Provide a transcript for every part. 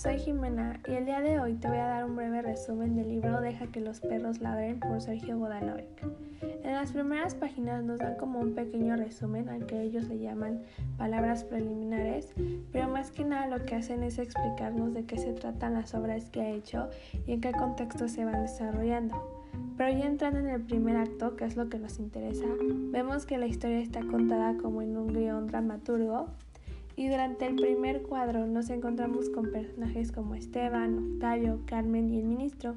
soy Jimena y el día de hoy te voy a dar un breve resumen del libro Deja que los perros ladren por Sergio Godanovic. En las primeras páginas nos dan como un pequeño resumen, aunque ellos le llaman palabras preliminares, pero más que nada lo que hacen es explicarnos de qué se tratan las obras que ha hecho y en qué contexto se van desarrollando. Pero ya entrando en el primer acto, que es lo que nos interesa, vemos que la historia está contada como en un guion dramaturgo y durante el primer cuadro nos encontramos con personajes como Esteban, Octavio, Carmen y el ministro.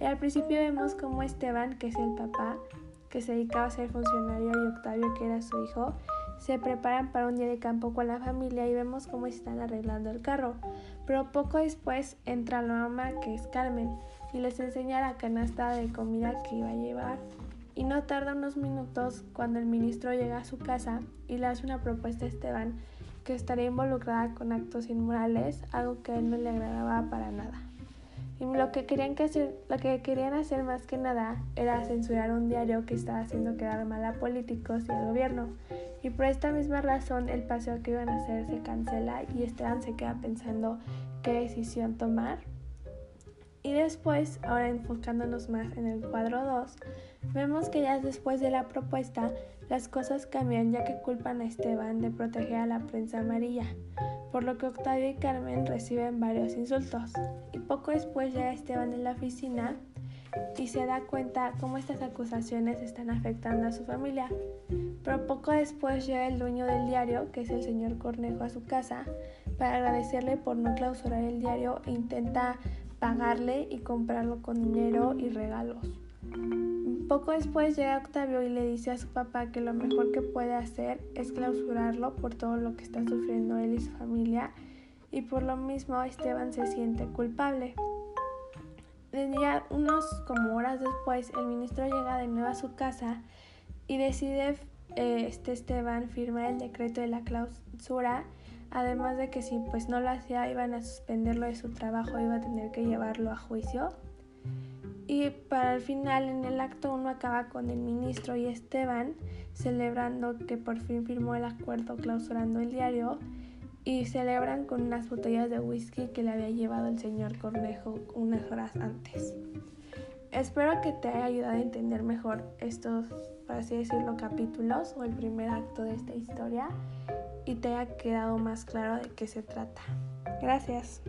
Al principio vemos como Esteban, que es el papá, que se dedicaba a ser funcionario, y Octavio, que era su hijo, se preparan para un día de campo con la familia y vemos cómo están arreglando el carro. Pero poco después entra la mamá, que es Carmen, y les enseña la canasta de comida que iba a llevar. Y no tarda unos minutos cuando el ministro llega a su casa y le hace una propuesta a Esteban que estaría involucrada con actos inmorales, algo que a él no le agradaba para nada. Y lo que, querían que hacer, lo que querían hacer más que nada era censurar un diario que estaba haciendo quedar mal a políticos y al gobierno. Y por esta misma razón el paseo que iban a hacer se cancela y Esteban se queda pensando qué decisión tomar. Y después, ahora enfocándonos más en el cuadro 2, vemos que ya después de la propuesta las cosas cambian ya que culpan a Esteban de proteger a la prensa amarilla, por lo que Octavio y Carmen reciben varios insultos. Y poco después llega Esteban en la oficina y se da cuenta cómo estas acusaciones están afectando a su familia. Pero poco después llega el dueño del diario, que es el señor Cornejo, a su casa para agradecerle por no clausurar el diario e intenta pagarle y comprarlo con dinero y regalos. Poco después llega Octavio y le dice a su papá que lo mejor que puede hacer es clausurarlo por todo lo que está sufriendo él y su familia y por lo mismo Esteban se siente culpable. Ya unos como horas después el ministro llega de nuevo a su casa y decide este Esteban firmar el decreto de la clausura además de que si pues no lo hacía iban a suspenderlo de su trabajo iba a tener que llevarlo a juicio y para el final, en el acto uno acaba con el ministro y Esteban celebrando que por fin firmó el acuerdo clausurando el diario y celebran con unas botellas de whisky que le había llevado el señor Cornejo unas horas antes. Espero que te haya ayudado a entender mejor estos, por así decirlo, capítulos o el primer acto de esta historia y te haya quedado más claro de qué se trata. Gracias.